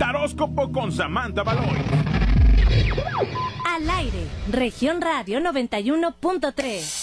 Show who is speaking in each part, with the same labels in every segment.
Speaker 1: Taróscopo con Samantha Baloy.
Speaker 2: Al aire, región radio 91.3.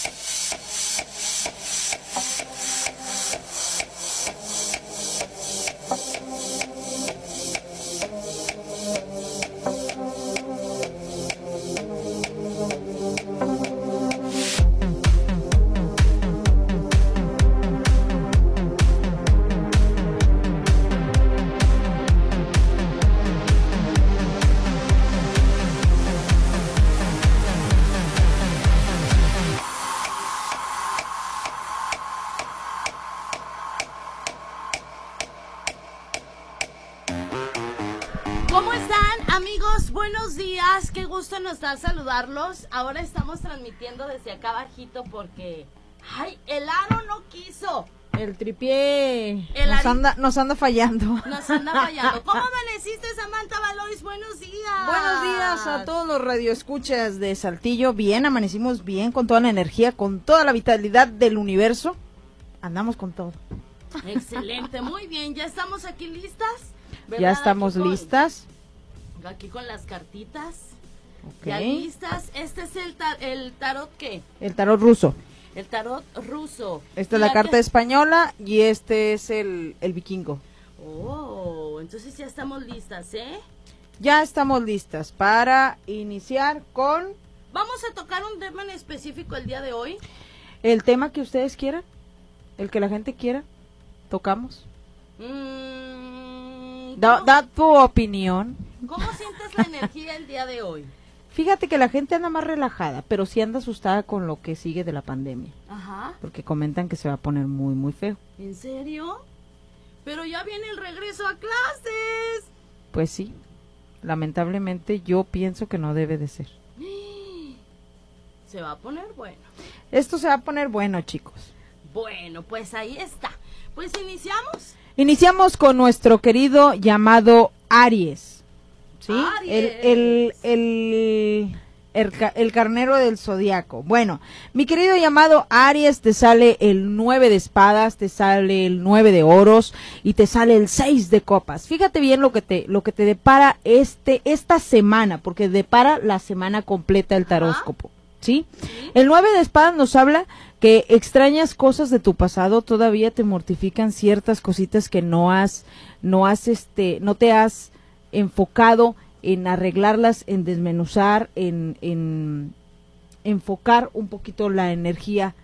Speaker 3: da saludarlos. Ahora estamos transmitiendo desde acá abajito porque, ay, el aro no quiso.
Speaker 4: El tripié
Speaker 3: El
Speaker 4: nos, anda, nos anda fallando.
Speaker 3: Nos anda fallando. ¿Cómo amaneciste, Samantha Valois? Buenos días.
Speaker 4: Buenos días a todos los radioescuchas de Saltillo. Bien, amanecimos bien, con toda la energía, con toda la vitalidad del universo. Andamos con todo.
Speaker 3: Excelente, muy bien. ¿Ya estamos aquí listas? ¿Verdad?
Speaker 4: Ya estamos
Speaker 3: Aquí con-
Speaker 4: listas.
Speaker 3: Aquí con las cartitas.
Speaker 4: Ok.
Speaker 3: Ya listas. Este es el, tar- el tarot, ¿qué?
Speaker 4: El tarot ruso.
Speaker 3: El tarot ruso.
Speaker 4: Esta es la carta española y este es el, el vikingo.
Speaker 3: Oh, entonces ya estamos listas, ¿eh?
Speaker 4: Ya estamos listas para iniciar con
Speaker 3: Vamos a tocar un tema en específico el día de hoy.
Speaker 4: el tema que ustedes quieran, el que la gente quiera. Tocamos.
Speaker 3: Mm,
Speaker 4: Da,
Speaker 3: ¿cómo,
Speaker 4: da tu opinión.
Speaker 3: cómo sientes la energía el día de hoy?
Speaker 4: Fíjate que la gente anda más relajada, pero sí anda asustada con lo que sigue de la pandemia,
Speaker 3: Ajá.
Speaker 4: porque comentan que se va a poner muy, muy feo.
Speaker 3: ¿En serio? Pero ya viene el regreso a clases.
Speaker 4: Pues sí, lamentablemente yo pienso que no debe de ser.
Speaker 3: Se va a poner bueno.
Speaker 4: Esto se va a poner bueno, chicos.
Speaker 3: Bueno, pues ahí está. Pues iniciamos.
Speaker 4: Iniciamos con nuestro querido llamado Aries. ¿Sí?
Speaker 3: Aries.
Speaker 4: El, el, el, el carnero del zodiaco. Bueno, mi querido llamado Aries, te sale el 9 de espadas, te sale el 9 de oros y te sale el 6 de copas. Fíjate bien lo que te, lo que te depara este, esta semana, porque depara la semana completa el taróscopo. ¿Sí? El 9 de espadas nos habla que extrañas cosas de tu pasado, todavía te mortifican ciertas cositas que no has, no has, este, no te has enfocado en arreglarlas, en desmenuzar, en, en enfocar un poquito la energía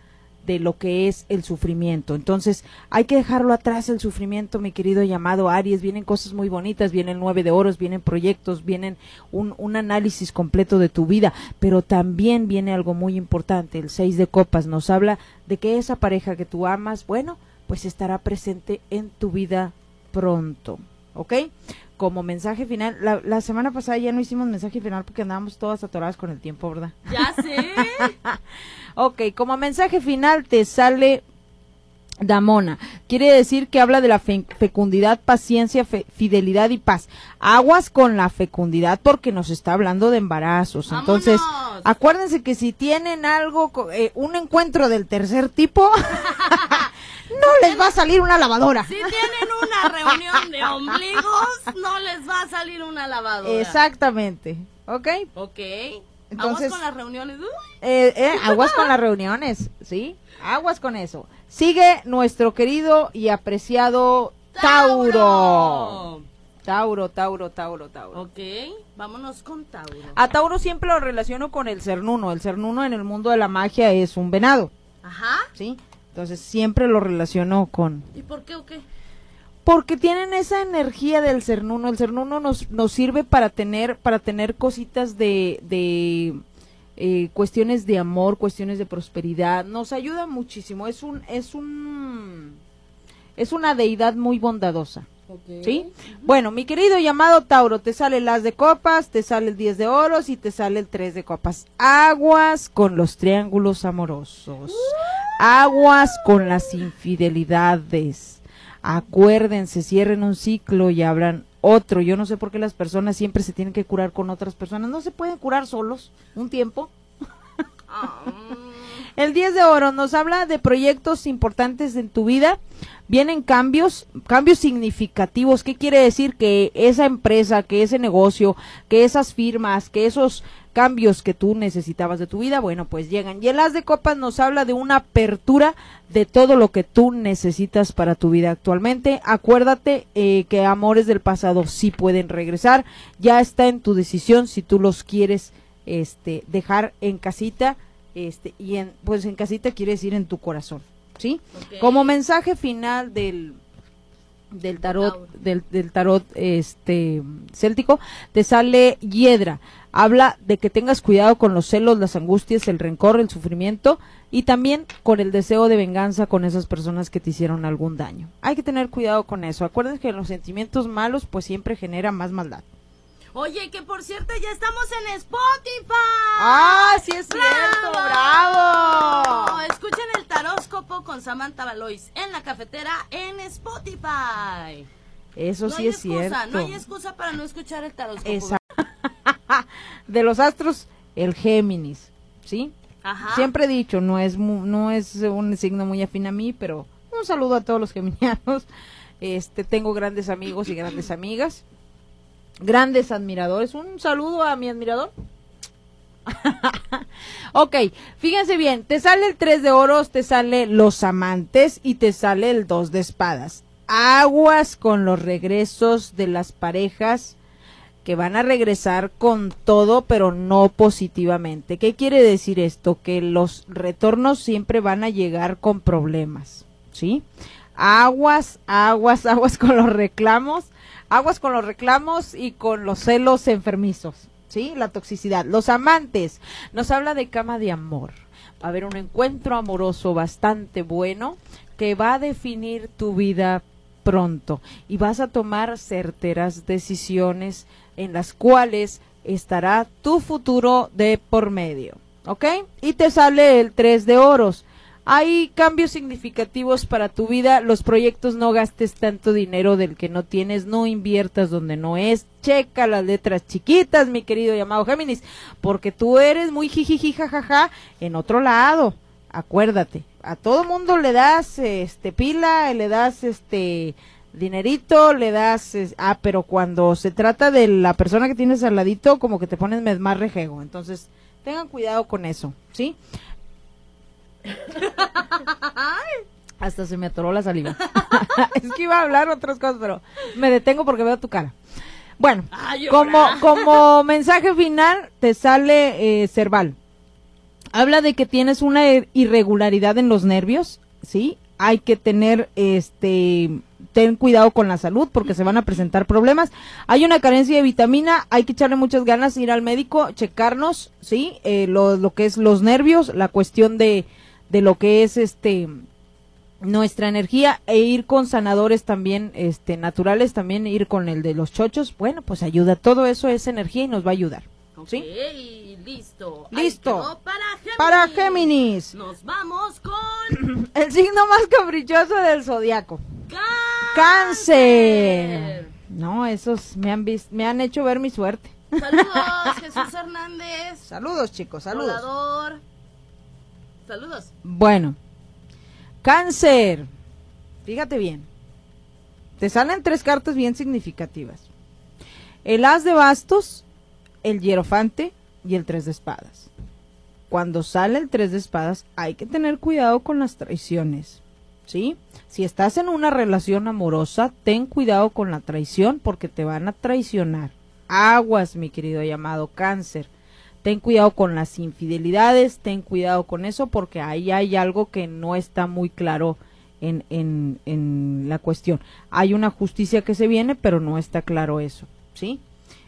Speaker 4: de lo que es el sufrimiento. Entonces, hay que dejarlo atrás el sufrimiento, mi querido llamado Aries. Vienen cosas muy bonitas, vienen nueve de oros, vienen proyectos, vienen un, un análisis completo de tu vida, pero también viene algo muy importante. El seis de copas nos habla de que esa pareja que tú amas, bueno, pues estará presente en tu vida pronto. ¿Ok? Como mensaje final, la, la semana pasada ya no hicimos mensaje final porque andábamos todas atoradas con el tiempo, ¿verdad?
Speaker 3: Ya sé.
Speaker 4: Ok, como mensaje final te sale Damona. Quiere decir que habla de la fe- fecundidad, paciencia, fe- fidelidad y paz. Aguas con la fecundidad porque nos está hablando de embarazos. Entonces, acuérdense que si tienen algo, eh, un encuentro del tercer tipo, no les va a salir una lavadora.
Speaker 3: Si tienen una reunión de ombligos, no les va a salir una lavadora.
Speaker 4: Exactamente. ¿Ok?
Speaker 3: Ok.
Speaker 4: Entonces-
Speaker 3: Vamos con las reuniones.
Speaker 4: Eh, eh, aguas con las reuniones, ¿sí? Aguas con eso. Sigue nuestro querido y apreciado Tauro. Tauro, Tauro, Tauro, Tauro.
Speaker 3: Ok, vámonos con Tauro.
Speaker 4: A Tauro siempre lo relaciono con el cernuno. El cernuno en el mundo de la magia es un venado,
Speaker 3: Ajá.
Speaker 4: ¿sí? Entonces siempre lo relaciono con...
Speaker 3: ¿Y por qué o qué?
Speaker 4: Porque tienen esa energía del cernuno. El cernuno nos, nos sirve para tener, para tener cositas de, de eh, cuestiones de amor, cuestiones de prosperidad. Nos ayuda muchísimo. Es un, es un, es una deidad muy bondadosa. ¿Sí? Bueno, mi querido llamado Tauro, te sale el as de copas, te sale el 10 de oros y te sale el 3 de copas. Aguas con los triángulos amorosos. Aguas con las infidelidades. Acuérdense, cierren un ciclo y abran otro. Yo no sé por qué las personas siempre se tienen que curar con otras personas. No se pueden curar solos un tiempo. El 10 de oro nos habla de proyectos importantes en tu vida. Vienen cambios, cambios significativos. ¿Qué quiere decir? Que esa empresa, que ese negocio, que esas firmas, que esos cambios que tú necesitabas de tu vida, bueno, pues llegan. Y el As de Copas nos habla de una apertura de todo lo que tú necesitas para tu vida actualmente. Acuérdate eh, que amores del pasado sí pueden regresar. Ya está en tu decisión si tú los quieres este, dejar en casita. Este, y en, pues en casita quiere decir en tu corazón, ¿sí? Como mensaje final del, del tarot del, del tarot este céltico te sale hiedra. Habla de que tengas cuidado con los celos las angustias el rencor el sufrimiento y también con el deseo de venganza con esas personas que te hicieron algún daño. Hay que tener cuidado con eso. Acuérdense que los sentimientos malos pues siempre generan más maldad
Speaker 3: Oye, que por cierto ya estamos en Spotify.
Speaker 4: ah sí es cierto bravo
Speaker 3: Escuchen el taróscopo con Samantha Valois en la cafetera en Spotify.
Speaker 4: eso
Speaker 3: no
Speaker 4: sí es
Speaker 3: excusa,
Speaker 4: cierto
Speaker 3: no hay excusa para no escuchar el taróscopo.
Speaker 4: Esa- de los astros el Géminis sí
Speaker 3: Ajá.
Speaker 4: Siempre he dicho, no es no es un signo muy afín a mí, pero un saludo a todos los geminianos. Este, tengo grandes amigos y grandes amigas, grandes admiradores. Un saludo a mi admirador. ok, fíjense bien, te sale el 3 de oros, te sale los amantes y te sale el 2 de espadas. Aguas con los regresos de las parejas que van a regresar con todo, pero no positivamente. ¿Qué quiere decir esto? Que los retornos siempre van a llegar con problemas, ¿sí? Aguas, aguas, aguas con los reclamos, aguas con los reclamos y con los celos enfermizos, ¿sí? La toxicidad. Los amantes, nos habla de cama de amor. Va a haber un encuentro amoroso bastante bueno que va a definir tu vida pronto y vas a tomar certeras decisiones en las cuales estará tu futuro de por medio. ¿Ok? Y te sale el 3 de oros. Hay cambios significativos para tu vida. Los proyectos no gastes tanto dinero del que no tienes. No inviertas donde no es. Checa las letras chiquitas, mi querido llamado Géminis. Porque tú eres muy jijiji jajaja en otro lado. Acuérdate. A todo mundo le das este pila, le das este dinerito, le das, ah, pero cuando se trata de la persona que tienes al ladito, como que te pones más rejego. Entonces, tengan cuidado con eso, ¿sí? Hasta se me atoró la saliva. es que iba a hablar otras cosas, pero me detengo porque veo tu cara. Bueno,
Speaker 3: Ay,
Speaker 4: como, como mensaje final, te sale eh, Cerval. Habla de que tienes una ir- irregularidad en los nervios, ¿sí? Hay que tener, este, ten cuidado con la salud porque se van a presentar problemas. Hay una carencia de vitamina, hay que echarle muchas ganas, ir al médico, checarnos, ¿sí? Eh, lo, lo que es los nervios, la cuestión de, de lo que es, este, nuestra energía e ir con sanadores también este naturales también ir con el de los chochos bueno pues ayuda todo eso es energía y nos va a ayudar ¿sí?
Speaker 3: Listo.
Speaker 4: Listo.
Speaker 3: para Géminis.
Speaker 4: para Géminis
Speaker 3: Nos vamos con
Speaker 4: el signo más caprichoso del zodiaco cáncer no esos me han vis- me han hecho ver mi suerte
Speaker 3: Saludos, Jesús Hernández.
Speaker 4: saludos chicos saludos
Speaker 3: Volador. Saludos.
Speaker 4: Bueno, cáncer. Fíjate bien. Te salen tres cartas bien significativas. El as de bastos, el hierofante y el tres de espadas. Cuando sale el tres de espadas hay que tener cuidado con las traiciones. ¿Sí? Si estás en una relación amorosa, ten cuidado con la traición porque te van a traicionar. Aguas, mi querido llamado cáncer ten cuidado con las infidelidades, ten cuidado con eso porque ahí hay algo que no está muy claro en, en, en la cuestión. Hay una justicia que se viene, pero no está claro eso, ¿sí?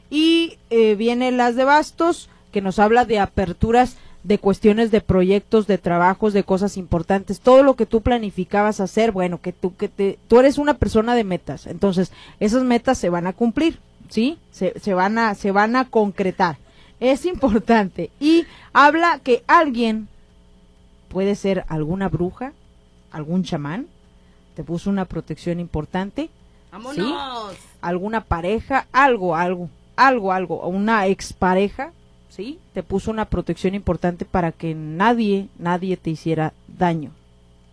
Speaker 4: Y eh, viene las de bastos, que nos habla de aperturas de cuestiones de proyectos, de trabajos, de cosas importantes, todo lo que tú planificabas hacer, bueno, que tú que te, eres una persona de metas, entonces esas metas se van a cumplir, ¿sí? Se, se van a se van a concretar. Es importante y habla que alguien puede ser alguna bruja, algún chamán, te puso una protección importante,
Speaker 3: Vámonos.
Speaker 4: alguna pareja, algo, algo, algo, algo, o una expareja, ¿sí? Te puso una protección importante para que nadie, nadie te hiciera daño,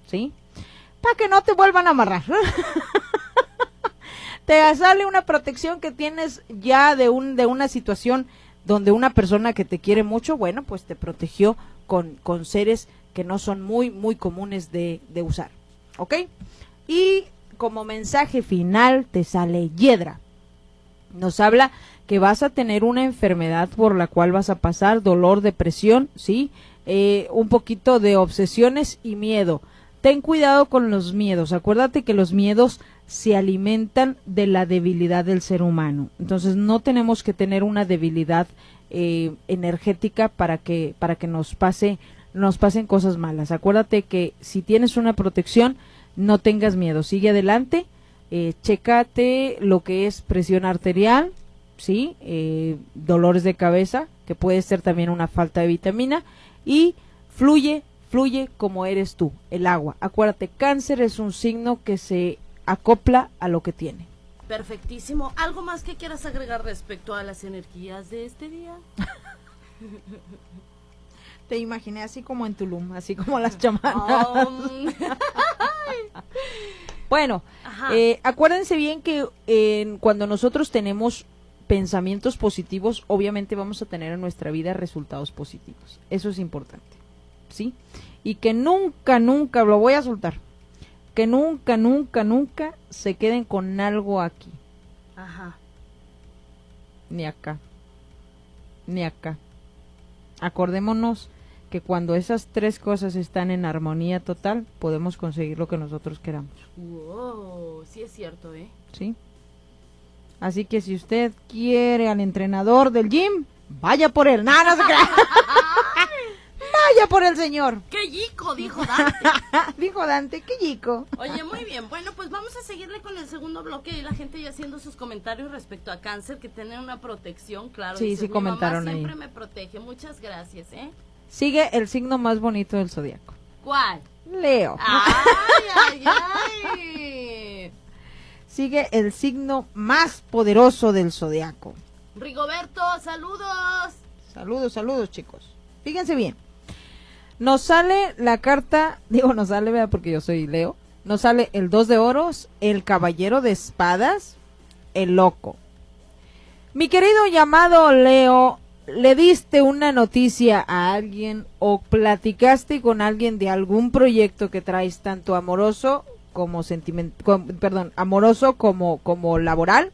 Speaker 4: ¿sí? Para que no te vuelvan a amarrar. te sale una protección que tienes ya de un de una situación donde una persona que te quiere mucho, bueno, pues te protegió con, con seres que no son muy, muy comunes de, de usar. ¿Ok? Y como mensaje final te sale Hiedra. Nos habla que vas a tener una enfermedad por la cual vas a pasar dolor, depresión, ¿sí? Eh, un poquito de obsesiones y miedo. Ten cuidado con los miedos. Acuérdate que los miedos se alimentan de la debilidad del ser humano. Entonces no tenemos que tener una debilidad eh, energética para que para que nos pase nos pasen cosas malas. Acuérdate que si tienes una protección no tengas miedo. Sigue adelante. Eh, chécate lo que es presión arterial, sí, eh, dolores de cabeza, que puede ser también una falta de vitamina y fluye fluye como eres tú, el agua. Acuérdate, cáncer es un signo que se acopla a lo que tiene.
Speaker 3: Perfectísimo. ¿Algo más que quieras agregar respecto a las energías de este día?
Speaker 4: Te imaginé así como en Tulum, así como las chamanas.
Speaker 3: Um,
Speaker 4: Bueno, eh, acuérdense bien que eh, cuando nosotros tenemos pensamientos positivos, obviamente vamos a tener en nuestra vida resultados positivos. Eso es importante, ¿sí? Y que nunca, nunca, lo voy a soltar, que nunca, nunca, nunca se queden con algo aquí,
Speaker 3: Ajá.
Speaker 4: ni acá, ni acá. Acordémonos que cuando esas tres cosas están en armonía total, podemos conseguir lo que nosotros queramos.
Speaker 3: Wow, sí es cierto, ¿eh?
Speaker 4: ¿sí? Así que si usted quiere al entrenador del gym, vaya por él. No, no se por el señor.
Speaker 3: ¡Qué yico! Dijo Dante.
Speaker 4: Dijo Dante, qué chico.
Speaker 3: Oye, muy bien. Bueno, pues vamos a seguirle con el segundo bloque y la gente ya haciendo sus comentarios respecto a cáncer, que tener una protección, claro.
Speaker 4: Sí, sí
Speaker 3: "Mi
Speaker 4: comentaron
Speaker 3: mamá
Speaker 4: ahí".
Speaker 3: siempre me protege. Muchas gracias, ¿eh?
Speaker 4: Sigue el signo más bonito del zodiaco.
Speaker 3: ¿Cuál?
Speaker 4: Leo.
Speaker 3: ¡Ay, ay, ay!
Speaker 4: Sigue el signo más poderoso del zodiaco.
Speaker 3: Rigoberto, saludos.
Speaker 4: Saludos, saludos, chicos. Fíjense bien. Nos sale la carta, digo, nos sale, vea, porque yo soy Leo. Nos sale el dos de oros, el caballero de espadas, el loco. Mi querido llamado Leo, ¿le diste una noticia a alguien o platicaste con alguien de algún proyecto que traes tanto amoroso como sentimental, perdón, amoroso como, como laboral?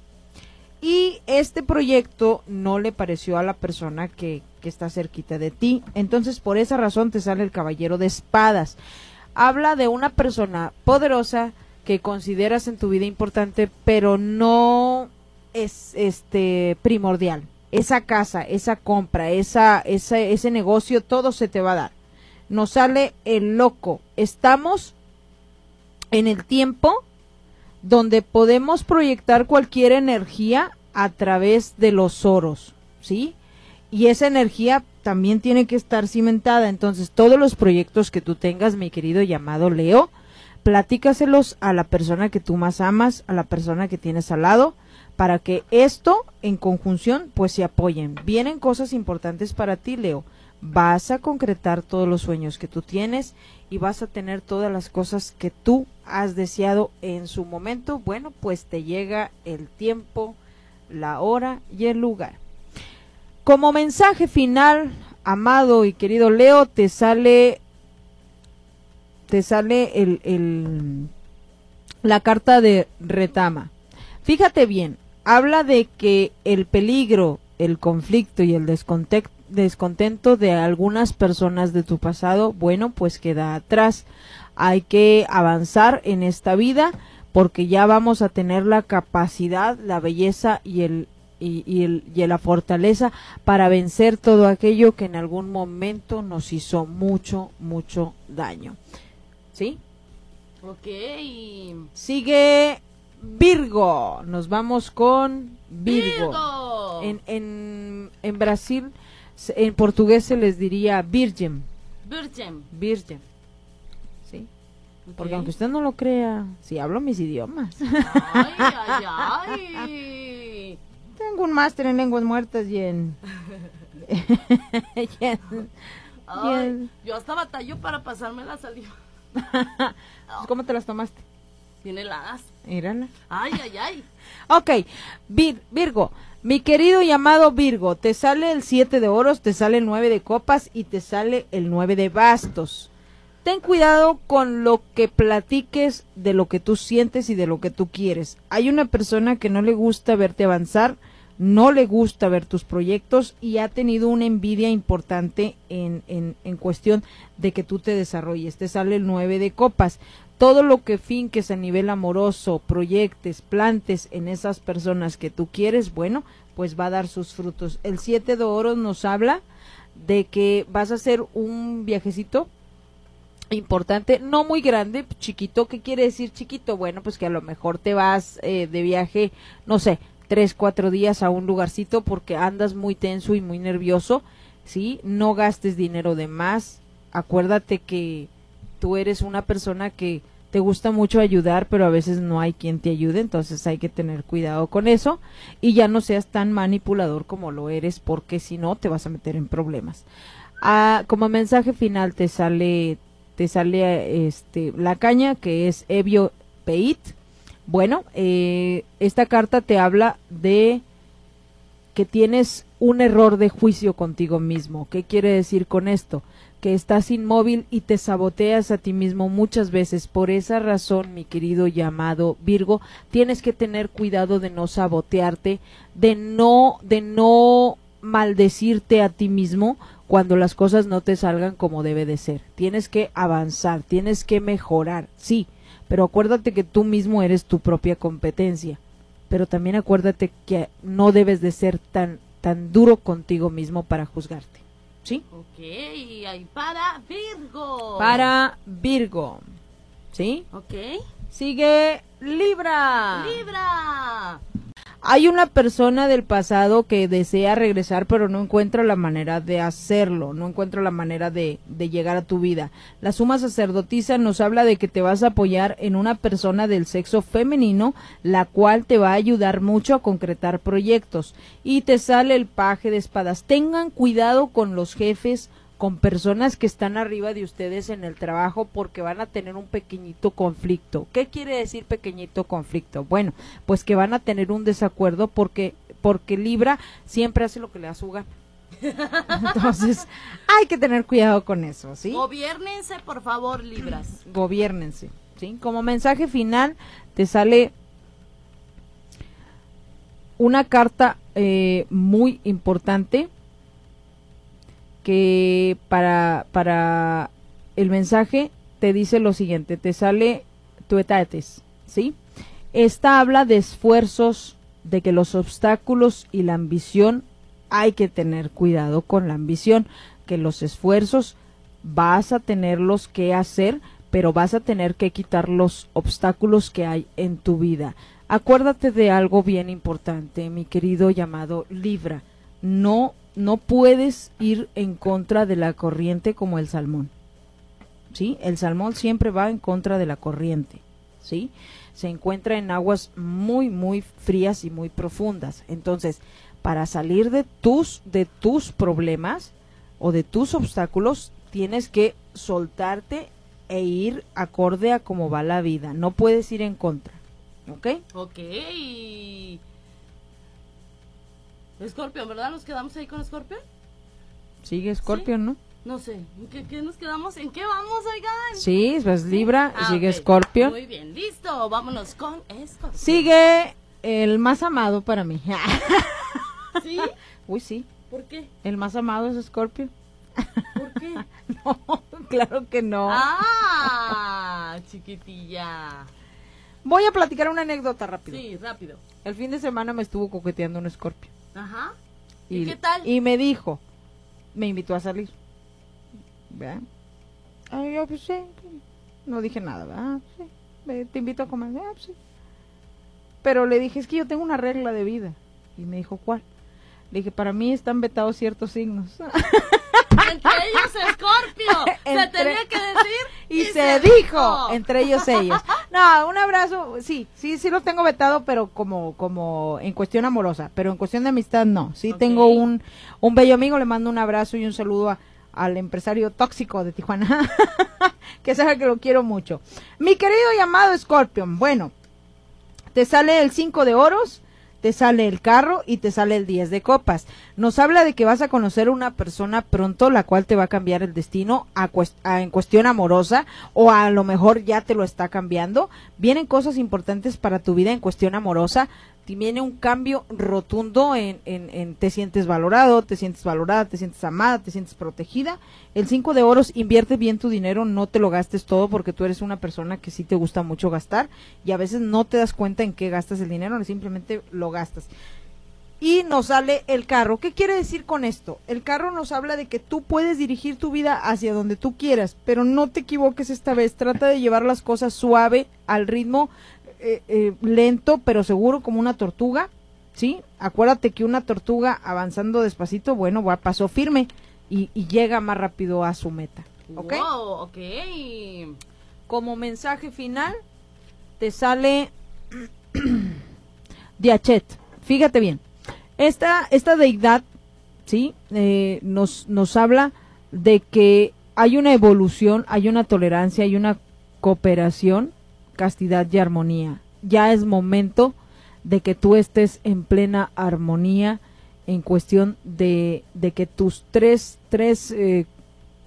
Speaker 4: y este proyecto no le pareció a la persona que, que está cerquita de ti. Entonces, por esa razón te sale el caballero de espadas. Habla de una persona poderosa que consideras en tu vida importante, pero no es este primordial. Esa casa, esa compra, esa, ese negocio, todo se te va a dar. Nos sale el loco. Estamos en el tiempo donde podemos proyectar cualquier energía a través de los oros, ¿sí? Y esa energía también tiene que estar cimentada. Entonces, todos los proyectos que tú tengas, mi querido llamado Leo, platícaselos a la persona que tú más amas, a la persona que tienes al lado, para que esto en conjunción pues se apoyen. Vienen cosas importantes para ti, Leo. Vas a concretar todos los sueños que tú tienes y vas a tener todas las cosas que tú has deseado en su momento. Bueno, pues te llega el tiempo, la hora y el lugar. Como mensaje final, amado y querido Leo, te sale te sale el, la carta de retama. Fíjate bien, habla de que el peligro, el conflicto y el desconte- descontento de algunas personas de tu pasado, bueno, pues queda atrás. Hay que avanzar en esta vida porque ya vamos a tener la capacidad, la belleza y el y, y el, y la fortaleza para vencer todo aquello que en algún momento nos hizo mucho, mucho daño. ¿Sí?
Speaker 3: Ok.
Speaker 4: Sigue Virgo. Nos vamos con Virgo.
Speaker 3: Virgo.
Speaker 4: En, en, en Brasil, en portugués se les diría Virgen.
Speaker 3: Virgin.
Speaker 4: Virgen. ¿Sí? Porque aunque usted no lo crea, si hablo mis idiomas.
Speaker 3: Ay, ay, ay.
Speaker 4: Tengo un máster en lenguas muertas y en, Ya-
Speaker 3: Ay, yo hasta batallo para pasarme la saliva.
Speaker 4: ¿Cómo te las tomaste?
Speaker 3: Tiene heladas.
Speaker 4: Mírala.
Speaker 3: Ay, ay, ay.
Speaker 4: Ok, Vir- Virgo, mi querido llamado Virgo, te sale el 7 de oros, te sale el 9 de copas y te sale el 9 de bastos. Ten cuidado con lo que platiques de lo que tú sientes y de lo que tú quieres. Hay una persona que no le gusta verte avanzar, no le gusta ver tus proyectos y ha tenido una envidia importante en, en, en cuestión de que tú te desarrolles. Te sale el 9 de copas. Todo lo que finques a nivel amoroso, proyectes, plantes en esas personas que tú quieres, bueno, pues va a dar sus frutos. El 7 de oros nos habla de que vas a hacer un viajecito importante, no muy grande, chiquito. ¿Qué quiere decir chiquito? Bueno, pues que a lo mejor te vas eh, de viaje, no sé, tres, cuatro días a un lugarcito porque andas muy tenso y muy nervioso, ¿sí? No gastes dinero de más. Acuérdate que tú eres una persona que te gusta mucho ayudar, pero a veces no hay quien te ayude, entonces hay que tener cuidado con eso y ya no seas tan manipulador como lo eres, porque si no te vas a meter en problemas. Ah, como mensaje final te sale te sale este la caña que es Evio Peit. Bueno, eh, esta carta te habla de que tienes un error de juicio contigo mismo. ¿Qué quiere decir con esto? Que estás inmóvil y te saboteas a ti mismo muchas veces. Por esa razón, mi querido llamado Virgo, tienes que tener cuidado de no sabotearte, de no, de no maldecirte a ti mismo cuando las cosas no te salgan como debe de ser. Tienes que avanzar, tienes que mejorar, sí, pero acuérdate que tú mismo eres tu propia competencia. Pero también acuérdate que no debes de ser tan tan duro contigo mismo para juzgarte. ¿Sí?
Speaker 3: Ok, ahí para Virgo.
Speaker 4: Para Virgo. ¿Sí?
Speaker 3: Ok.
Speaker 4: Sigue Libra.
Speaker 3: Libra.
Speaker 4: Hay una persona del pasado que desea regresar pero no encuentra la manera de hacerlo, no encuentra la manera de, de, llegar a tu vida. La suma sacerdotisa nos habla de que te vas a apoyar en una persona del sexo femenino, la cual te va a ayudar mucho a concretar proyectos. Y te sale el paje de espadas. Tengan cuidado con los jefes con personas que están arriba de ustedes en el trabajo porque van a tener un pequeñito conflicto. ¿Qué quiere decir pequeñito conflicto? Bueno, pues que van a tener un desacuerdo porque porque Libra siempre hace lo que le da su gana. Entonces, hay que tener cuidado con eso, ¿sí?
Speaker 3: Gobiernense, por favor, Libras.
Speaker 4: Gobiernense, ¿sí? Como mensaje final te sale una carta eh, muy importante que para, para el mensaje te dice lo siguiente, te sale tuetates, ¿sí? Esta habla de esfuerzos, de que los obstáculos y la ambición hay que tener cuidado con la ambición, que los esfuerzos vas a tenerlos que hacer, pero vas a tener que quitar los obstáculos que hay en tu vida. Acuérdate de algo bien importante, mi querido llamado Libra. No no puedes ir en contra de la corriente como el salmón. ¿Sí? El salmón siempre va en contra de la corriente. ¿Sí? Se encuentra en aguas muy muy frías y muy profundas. Entonces, para salir de tus de tus problemas o de tus obstáculos, tienes que soltarte e ir acorde a cómo va la vida. No puedes ir en contra. ¿Ok?
Speaker 3: Ok. Scorpion, ¿verdad? ¿Nos quedamos ahí con Scorpion?
Speaker 4: Sigue Scorpion,
Speaker 3: ¿Sí?
Speaker 4: ¿no?
Speaker 3: No sé. ¿En qué, qué, nos quedamos? ¿En qué vamos, oigan?
Speaker 4: Sí, pues Libra,
Speaker 3: Ah,
Speaker 4: sigue
Speaker 3: ok.
Speaker 4: Scorpion.
Speaker 3: Muy bien, listo. Vámonos con Scorpion.
Speaker 4: Sigue el más amado para mí.
Speaker 3: ¿Sí?
Speaker 4: Uy, sí.
Speaker 3: ¿Por qué?
Speaker 4: El más amado es Scorpio.
Speaker 3: ¿Por qué?
Speaker 4: No, claro que no.
Speaker 3: Ah, chiquitilla.
Speaker 4: Voy a platicar una anécdota rápido.
Speaker 3: Sí, rápido.
Speaker 4: El fin de semana me estuvo coqueteando un Scorpio.
Speaker 3: Ajá. ¿Y qué tal?
Speaker 4: Y me dijo, me invitó a salir. ¿Verdad? Ay, yo, pues sí. No dije nada, ¿verdad? Sí. Ve, Te invito a comer. Ah, pues sí. Pero le dije, es que yo tengo una regla de vida. Y me dijo, ¿cuál? Le dije, para mí están vetados ciertos signos.
Speaker 3: Entre ellos Scorpio. Se tenía que decir.
Speaker 4: y, se, dijo, entre ellos ellos. No, un abrazo, sí, sí, sí lo tengo vetado, pero como, como en cuestión amorosa, pero en cuestión de amistad no. Sí tengo un, un bello amigo, le mando un abrazo y un saludo a- al empresario tóxico de Tijuana, que sabe que lo quiero mucho. Mi querido llamado Scorpion, bueno, te sale el 5 de oros, te sale el carro y te sale el 10 de copas. Nos habla de que vas a conocer una persona pronto la cual te va a cambiar el destino a en cuestión amorosa o a lo mejor ya te lo está cambiando. Vienen cosas importantes para tu vida en cuestión amorosa. Viene un cambio rotundo en, en, en te sientes valorado, te sientes valorada, te sientes amada, te sientes protegida. El 5 de oros, invierte bien tu dinero, no te lo gastes todo porque tú eres una persona que sí te gusta mucho gastar y a veces no te das cuenta en qué gastas el dinero, simplemente lo gastas. Y nos sale el carro. ¿Qué quiere decir con esto? El carro nos habla de que tú puedes dirigir tu vida hacia donde tú quieras, pero no te equivoques esta vez. Trata de llevar las cosas suave, al ritmo eh, eh, lento, pero seguro como una tortuga. ¿Sí? Acuérdate que una tortuga avanzando despacito, bueno, va a paso firme y, y llega más rápido a su meta. ¿Ok?
Speaker 3: Wow, ok.
Speaker 4: como mensaje final te sale Diachet. Fíjate bien. Esta, esta deidad, ¿sí? Eh, nos, nos habla de que hay una evolución, hay una tolerancia, hay una cooperación, castidad y armonía. Ya es momento de que tú estés en plena armonía en cuestión de, de que tus tres, tres eh,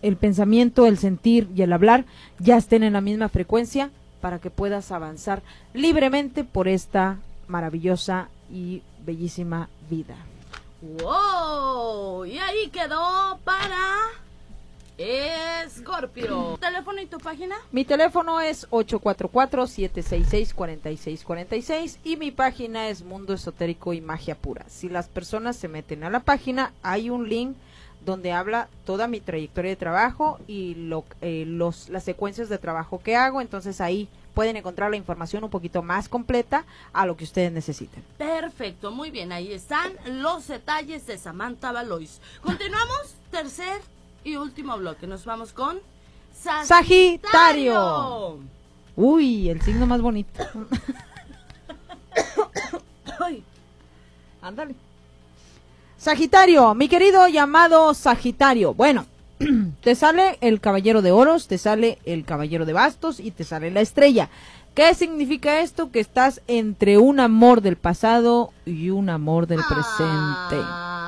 Speaker 4: el pensamiento, el sentir y el hablar ya estén en la misma frecuencia para que puedas avanzar libremente por esta maravillosa y bellísima vida.
Speaker 3: Wow. Y ahí quedó para Scorpio. ¿Teléfono y tu página?
Speaker 4: Mi teléfono es 844-766-4646 y mi página es Mundo Esotérico y Magia Pura. Si las personas se meten a la página, hay un link donde habla toda mi trayectoria de trabajo y lo, eh, los, las secuencias de trabajo que hago. Entonces ahí pueden encontrar la información un poquito más completa a lo que ustedes necesiten.
Speaker 3: Perfecto, muy bien. Ahí están los detalles de Samantha Valois. Continuamos, tercer y último bloque. Nos vamos con
Speaker 4: Sagitario. Uy, el signo más bonito.
Speaker 3: Ay,
Speaker 4: Ándale. Sagitario, mi querido llamado Sagitario. Bueno, te sale el caballero de oros, te sale el caballero de bastos y te sale la estrella. ¿Qué significa esto? Que estás entre un amor del pasado y un amor del presente.
Speaker 3: Ah.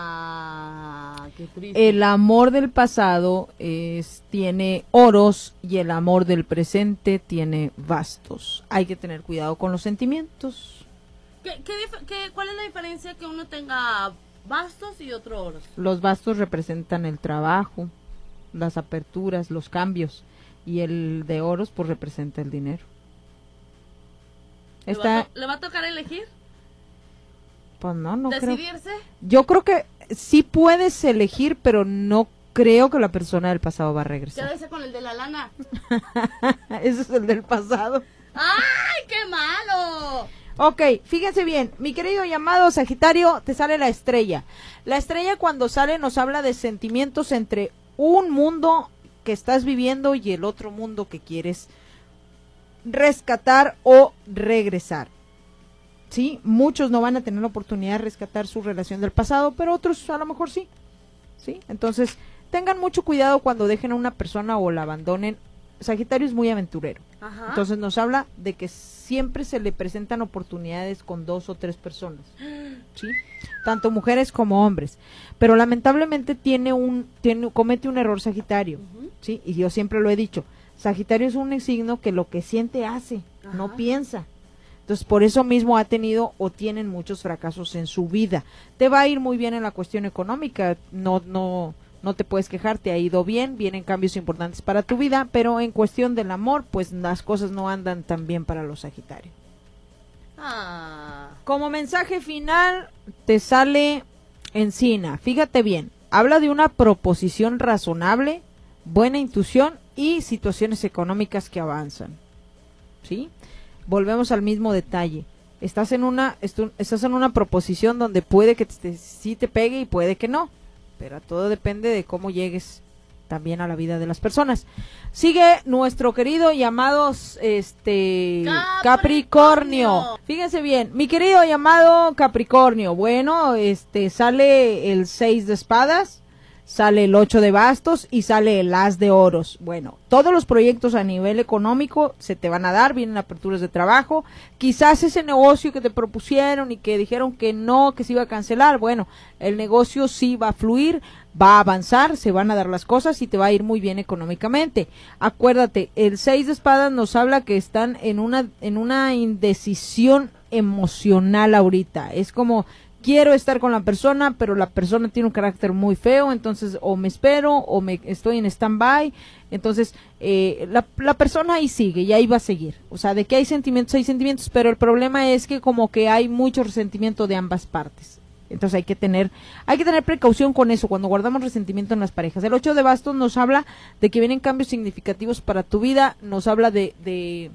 Speaker 4: El amor del pasado es, tiene oros y el amor del presente tiene bastos. Hay que tener cuidado con los sentimientos.
Speaker 3: ¿Qué- qué qué- ¿Cuál es la diferencia que uno tenga bastos y otro oros?
Speaker 4: Los bastos representan el trabajo, las aperturas, los cambios. Y el de oros, pues representa el dinero.
Speaker 3: ¿Le, va
Speaker 4: Está,
Speaker 3: a le va a tocar elegir?
Speaker 4: Pues no, no creo.
Speaker 3: ¿Decidirse?
Speaker 4: Yo creo que sí puedes elegir, pero no creo que la persona del pasado va a regresar.
Speaker 3: Quédese con el de la lana.
Speaker 4: Ese es el del pasado.
Speaker 3: ¡Ay, qué malo!
Speaker 4: Ok, fíjense bien, mi querido llamado Sagitario, te sale la estrella. La estrella cuando sale nos habla de sentimientos entre un mundo que estás viviendo y el otro mundo que quieres rescatar o regresar. Sí, muchos no van a tener la oportunidad de rescatar su relación del pasado, pero otros a lo mejor sí. Sí, entonces tengan mucho cuidado cuando dejen a una persona o la abandonen. Sagitario es muy aventurero.
Speaker 3: Ajá.
Speaker 4: Entonces nos habla de que siempre se le presentan oportunidades con dos o tres personas, ¿sí? Tanto mujeres como hombres. Pero lamentablemente tiene un, tiene, comete un error Sagitario. ¿sí? Y yo siempre lo he dicho, Sagitario es un signo que lo que siente hace, no piensa. Entonces por eso mismo ha tenido o tienen muchos fracasos en su vida. Te va a ir muy bien en la cuestión económica, no, no, no te puedes quejar, te ha ido bien, vienen cambios importantes para tu vida, pero en cuestión del amor, pues las cosas no andan tan bien para los Sagitarios.
Speaker 3: Ah.
Speaker 4: Como mensaje final, te sale encina. Fíjate bien, habla de una proposición razonable, buena intuición y situaciones económicas que avanzan. ¿Sí? Volvemos al mismo detalle. Estás en una estu- estás en una proposición donde puede que te, sí te pegue y puede que no, pero todo depende de cómo llegues también a la vida de las personas. Sigue nuestro querido llamados este
Speaker 3: Capricornio.
Speaker 4: Capricornio. Fíjense bien, mi querido llamado Capricornio. Bueno, este sale el 6 de espadas, sale el 8 de bastos y sale el as de oros. Bueno, todos los proyectos a nivel económico se te van a dar, vienen aperturas de trabajo. Quizás ese negocio que te propusieron y que dijeron que no, que se iba a cancelar, bueno, el negocio sí va a fluir, va a avanzar, se van a dar las cosas y te va a ir muy bien económicamente. Acuérdate, el 6 de espadas nos habla que están en una en una indecisión emocional ahorita. Es como quiero estar con la persona, pero la persona tiene un carácter muy feo, entonces o me espero o me estoy en stand-by, entonces eh, la, la persona ahí sigue y ahí va a seguir. O sea, de que hay sentimientos, hay sentimientos, pero el problema es que como que hay mucho resentimiento de ambas partes. Entonces hay que tener, hay que tener precaución con eso cuando guardamos resentimiento en las parejas. El 8 de bastos nos habla de que vienen cambios significativos para tu vida, nos habla de, de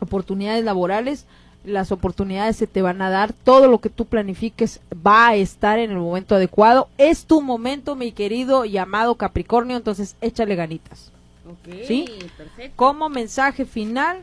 Speaker 4: oportunidades laborales, las oportunidades se te van a dar, todo lo que tú planifiques va a estar en el momento adecuado. Es tu momento, mi querido llamado Capricornio, entonces échale ganitas. ¿Sí?
Speaker 3: perfecto.
Speaker 4: Como mensaje final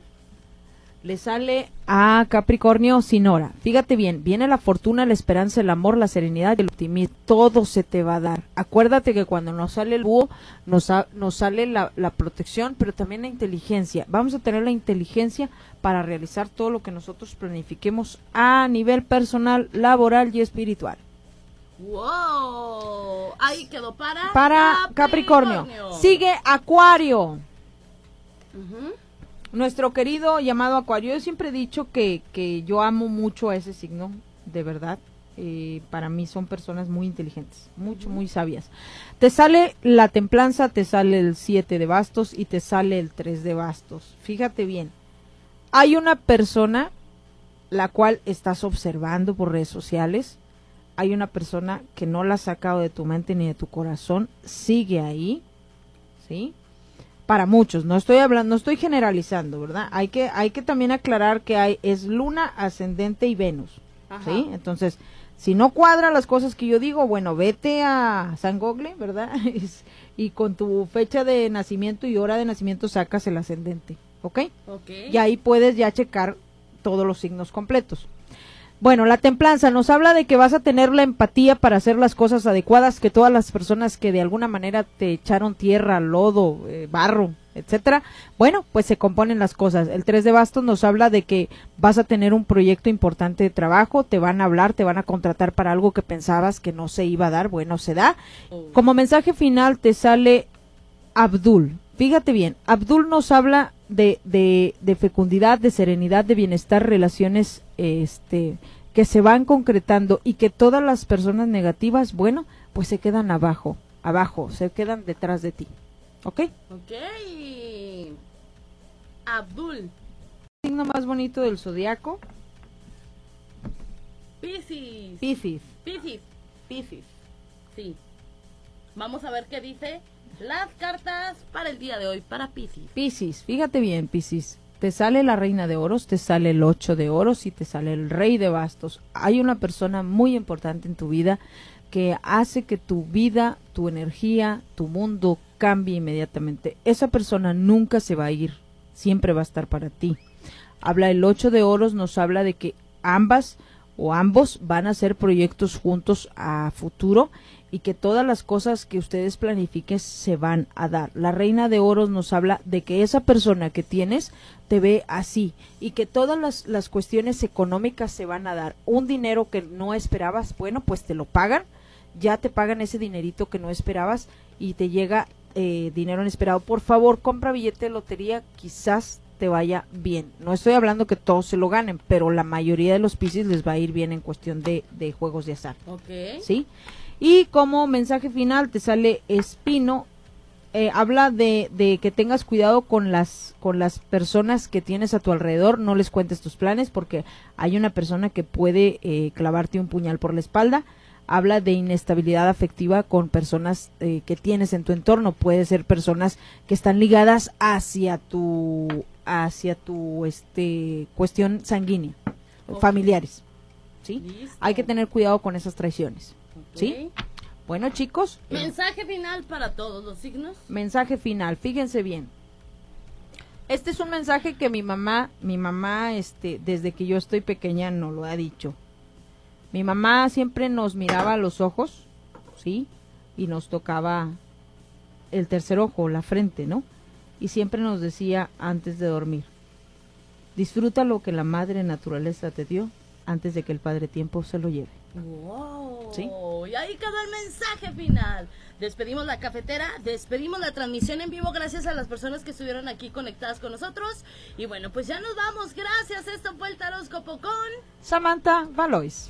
Speaker 4: le sale a Capricornio sin hora. Fíjate bien, viene la fortuna, la esperanza, el amor, la serenidad y el optimismo. Todo se te va a dar. Acuérdate que cuando nos sale el búho, nos, ha- nos sale la, la protección, pero también la inteligencia. Vamos a tener la inteligencia para realizar todo lo que nosotros planifiquemos a nivel personal, laboral y espiritual.
Speaker 3: Wow. Ahí quedó para
Speaker 4: Para Capricornio. Sigue Acuario. Nuestro querido llamado Acuario, yo siempre he dicho que, que yo amo mucho a ese signo, de verdad. Eh, para mí son personas muy inteligentes, mucho, muy sabias. Te sale la templanza, te sale el 7 de bastos y te sale el 3 de bastos. Fíjate bien, hay una persona la cual estás observando por redes sociales, hay una persona que no la has sacado de tu mente ni de tu corazón, sigue ahí, ¿sí? Para muchos, no estoy hablando, no estoy generalizando, ¿verdad? Hay que, hay que también aclarar que hay, es luna, ascendente y Venus,
Speaker 3: Ajá.
Speaker 4: ¿sí? Entonces, si no cuadra las cosas que yo digo, bueno, vete a San Gogle, ¿verdad? y con tu fecha de nacimiento y hora de nacimiento sacas el ascendente, ¿ok?
Speaker 3: Ok.
Speaker 4: Y ahí puedes ya checar todos los signos completos. Bueno, la templanza nos habla de que vas a tener la empatía para hacer las cosas adecuadas, que todas las personas que de alguna manera te echaron tierra, lodo, eh, barro, etcétera, bueno, pues se componen las cosas. El 3 de bastos nos habla de que vas a tener un proyecto importante de trabajo, te van a hablar, te van a contratar para algo que pensabas que no se iba a dar, bueno, se da.
Speaker 3: Oh.
Speaker 4: Como mensaje final te sale Abdul. Fíjate bien, Abdul nos habla de, de, de fecundidad, de serenidad, de bienestar, relaciones este, que se van concretando y que todas las personas negativas, bueno, pues se quedan abajo, abajo, se quedan detrás de ti. ¿Ok?
Speaker 3: Ok. Abdul.
Speaker 4: Signo más bonito del zodiaco,
Speaker 3: Piscis.
Speaker 4: Piscis.
Speaker 3: Piscis.
Speaker 4: Piscis.
Speaker 3: Sí. Vamos a ver qué dice las cartas para el día de hoy para Piscis.
Speaker 4: Piscis, fíjate bien, Piscis. Te sale la reina de oros, te sale el ocho de oros y te sale el rey de bastos. Hay una persona muy importante en tu vida que hace que tu vida, tu energía, tu mundo cambie inmediatamente. Esa persona nunca se va a ir, siempre va a estar para ti. Habla el ocho de oros, nos habla de que ambas o ambos van a hacer proyectos juntos a futuro y que todas las cosas que ustedes planifiquen se van a dar. La reina de oros nos habla de que esa persona que tienes te ve así y que todas las, las cuestiones económicas se van a dar. Un dinero que no esperabas, bueno, pues te lo pagan, ya te pagan ese dinerito que no esperabas y te llega eh, dinero inesperado. Por favor, compra billete de lotería, quizás te vaya bien. No estoy hablando que todos se lo ganen, pero la mayoría de los piscis les va a ir bien en cuestión de, de juegos de azar.
Speaker 3: Ok.
Speaker 4: ¿sí? Y como mensaje final te sale Espino, eh, habla de, de que tengas cuidado con las, con las personas que tienes a tu alrededor, no les cuentes tus planes porque hay una persona que puede eh, clavarte un puñal por la espalda. Habla de inestabilidad afectiva con personas eh, que tienes en tu entorno. Puede ser personas que están ligadas hacia tu, hacia tu, este, cuestión sanguínea, familiares, ¿sí?
Speaker 3: Listo.
Speaker 4: Hay que tener cuidado con esas traiciones. ¿sí? Bueno, chicos,
Speaker 3: Mensaje final para todos los signos.
Speaker 4: mensaje final, fíjense bien. Este es un mensaje que mi mamá, mi mamá, este, desde que yo estoy pequeña no lo ha dicho. Mi mamá siempre nos miraba a los ojos, ¿sí? Y nos tocaba el tercer ojo, la frente, ¿no? Y siempre nos decía antes de dormir, disfruta lo que la madre naturaleza te dio antes de que el padre tiempo se lo lleve.
Speaker 3: Wow.
Speaker 4: Sí.
Speaker 3: Y ahí quedó el mensaje final. Despedimos la cafetera, despedimos la transmisión en vivo gracias a las personas que estuvieron aquí conectadas con nosotros. Y bueno, pues ya nos vamos. Gracias. Esto fue el Taróscopo con...
Speaker 4: Samantha Valois.